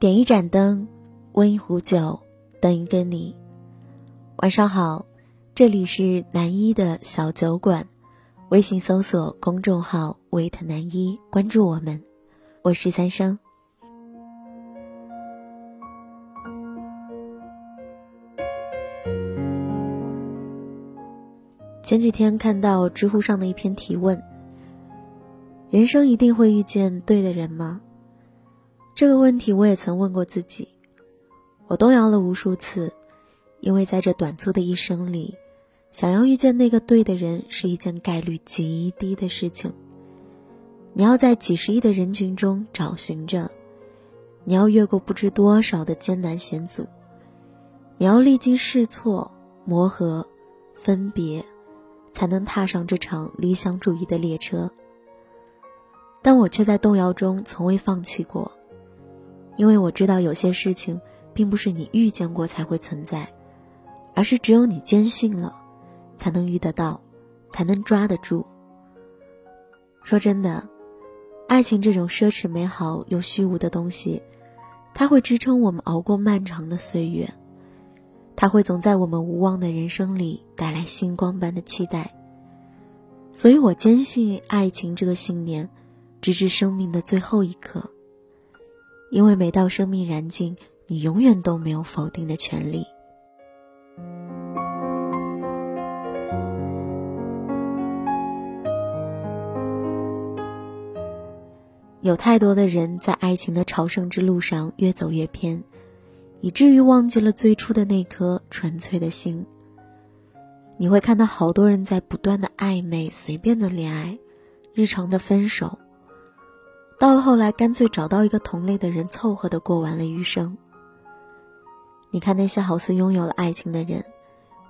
点一盏灯，温一壶酒，等一个你。晚上好，这里是南一的小酒馆，微信搜索公众号“维特南一”，关注我们。我是三生。前几天看到知乎上的一篇提问：人生一定会遇见对的人吗？这个问题我也曾问过自己，我动摇了无数次，因为在这短促的一生里，想要遇见那个对的人是一件概率极低的事情。你要在几十亿的人群中找寻着，你要越过不知多少的艰难险阻，你要历经试错、磨合、分别，才能踏上这场理想主义的列车。但我却在动摇中从未放弃过。因为我知道有些事情，并不是你遇见过才会存在，而是只有你坚信了，才能遇得到，才能抓得住。说真的，爱情这种奢侈美好又虚无的东西，它会支撑我们熬过漫长的岁月，它会总在我们无望的人生里带来星光般的期待。所以我坚信爱情这个信念，直至生命的最后一刻。因为每到生命燃尽，你永远都没有否定的权利。有太多的人在爱情的朝圣之路上越走越偏，以至于忘记了最初的那颗纯粹的心。你会看到好多人在不断的暧昧、随便的恋爱、日常的分手。到了后来，干脆找到一个同类的人凑合的过完了余生。你看那些好似拥有了爱情的人，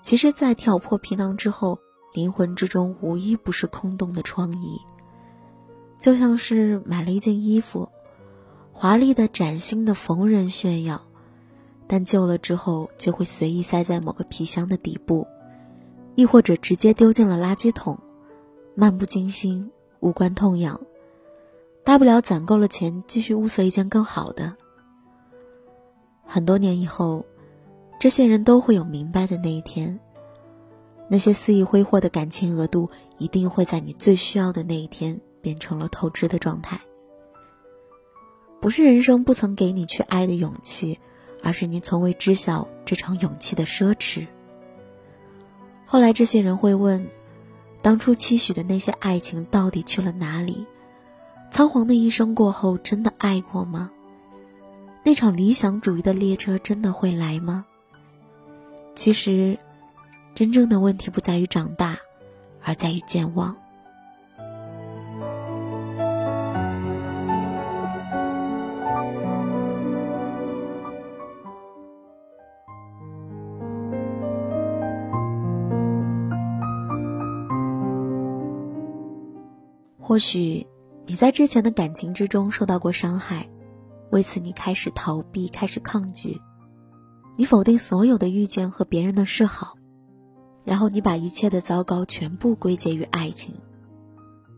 其实，在挑破皮囊之后，灵魂之中无一不是空洞的疮痍。就像是买了一件衣服，华丽的、崭新的逢人炫耀，但旧了之后就会随意塞在某个皮箱的底部，亦或者直接丢进了垃圾桶，漫不经心，无关痛痒。大不了攒够了钱，继续物色一件更好的。很多年以后，这些人都会有明白的那一天。那些肆意挥霍的感情额度，一定会在你最需要的那一天变成了透支的状态。不是人生不曾给你去爱的勇气，而是你从未知晓这场勇气的奢侈。后来，这些人会问：当初期许的那些爱情到底去了哪里？仓皇的一生过后，真的爱过吗？那场理想主义的列车真的会来吗？其实，真正的问题不在于长大，而在于健忘。或许。你在之前的感情之中受到过伤害，为此你开始逃避，开始抗拒，你否定所有的遇见和别人的示好，然后你把一切的糟糕全部归结于爱情，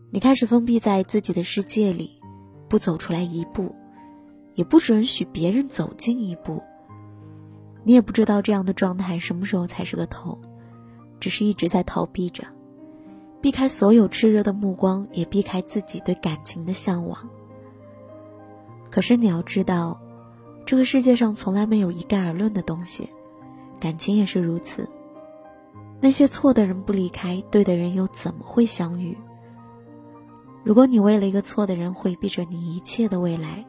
你开始封闭在自己的世界里，不走出来一步，也不准许别人走近一步。你也不知道这样的状态什么时候才是个头，只是一直在逃避着。避开所有炽热的目光，也避开自己对感情的向往。可是你要知道，这个世界上从来没有一概而论的东西，感情也是如此。那些错的人不离开，对的人又怎么会相遇？如果你为了一个错的人回避着你一切的未来，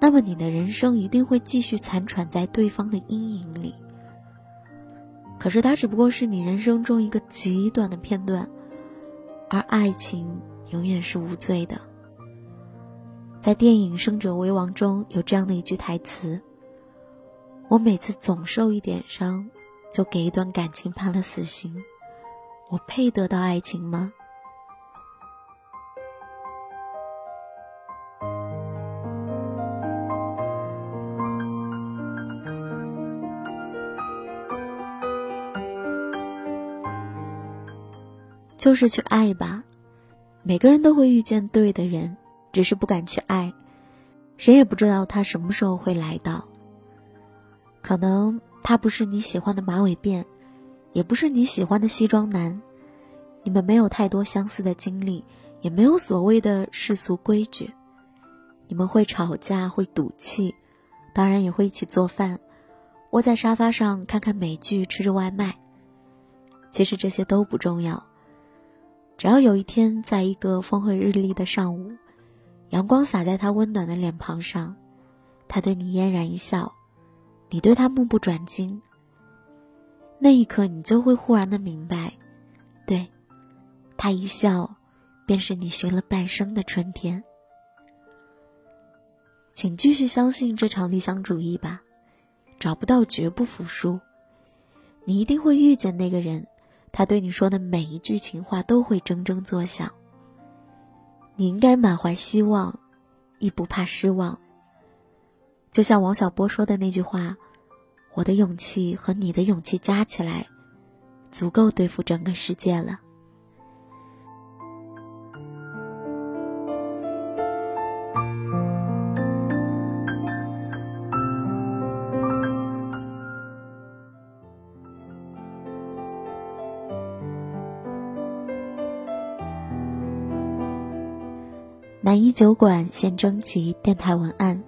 那么你的人生一定会继续残喘在对方的阴影里。可是，它只不过是你人生中一个极短的片段。而爱情永远是无罪的。在电影《胜者为王》中有这样的一句台词：“我每次总受一点伤，就给一段感情判了死刑，我配得到爱情吗？”就是去爱吧，每个人都会遇见对的人，只是不敢去爱，谁也不知道他什么时候会来到。可能他不是你喜欢的马尾辫，也不是你喜欢的西装男，你们没有太多相似的经历，也没有所谓的世俗规矩。你们会吵架，会赌气，当然也会一起做饭，窝在沙发上看看美剧，吃着外卖。其实这些都不重要，只要有一天，在一个风和日丽的上午，阳光洒在他温暖的脸庞上，他对你嫣然一笑，你对他目不转睛。那一刻，你就会忽然的明白，对，他一笑，便是你寻了半生的春天。请继续相信这场理想主义吧，找不到绝不服输，你一定会遇见那个人，他对你说的每一句情话都会铮铮作响。你应该满怀希望，亦不怕失望。就像王小波说的那句话：“我的勇气和你的勇气加起来，足够对付整个世界了。”南一酒馆现征集电台文案，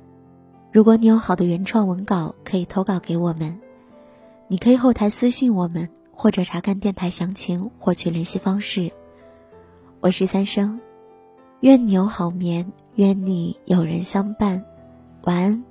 如果你有好的原创文稿，可以投稿给我们。你可以后台私信我们，或者查看电台详情获取联系方式。我是三生，愿你有好眠，愿你有人相伴，晚安。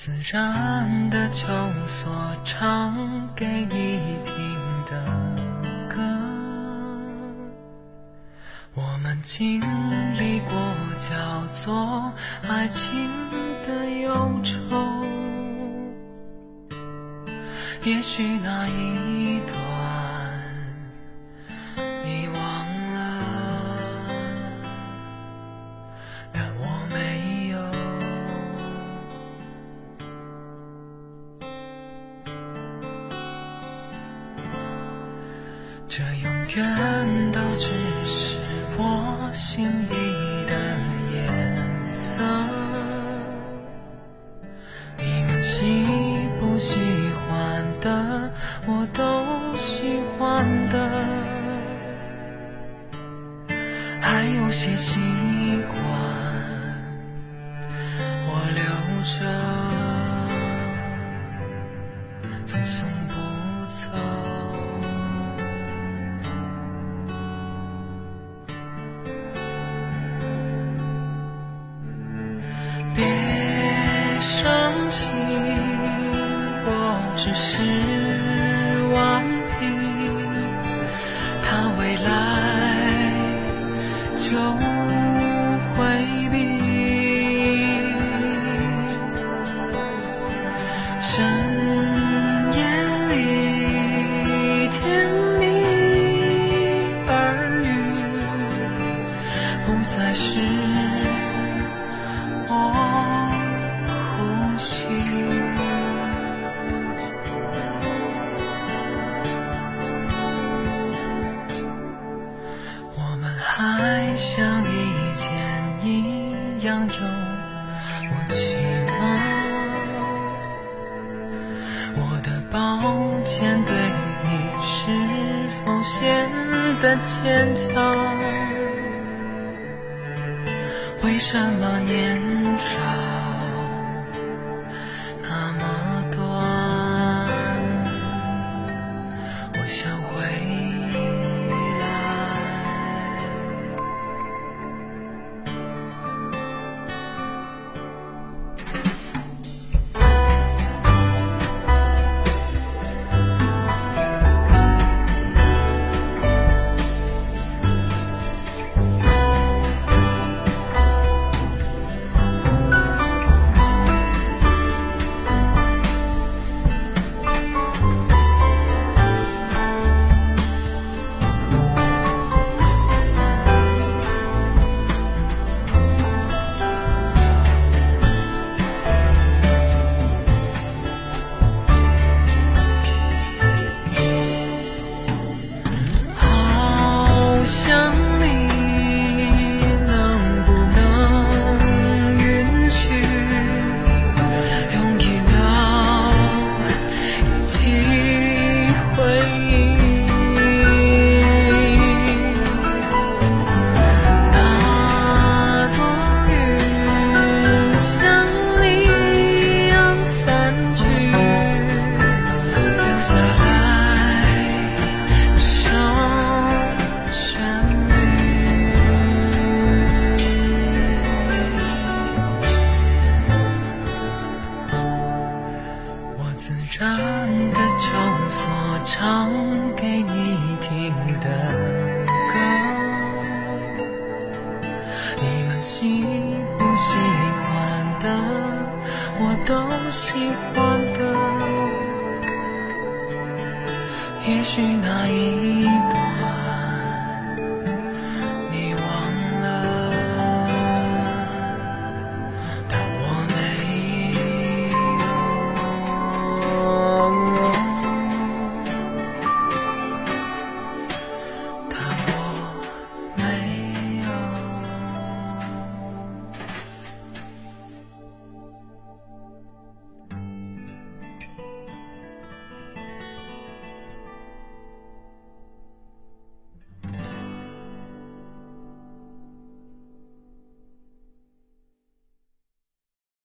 自然的求索，唱给你听的歌。我们经历过叫做爱情的忧愁，也许那一朵。永远都只是我心里的颜色，你们喜不喜欢的，我都喜欢的，还有些习惯我留着，总送未来就的坚强？为什么年少？我都喜欢的。也许那一朵。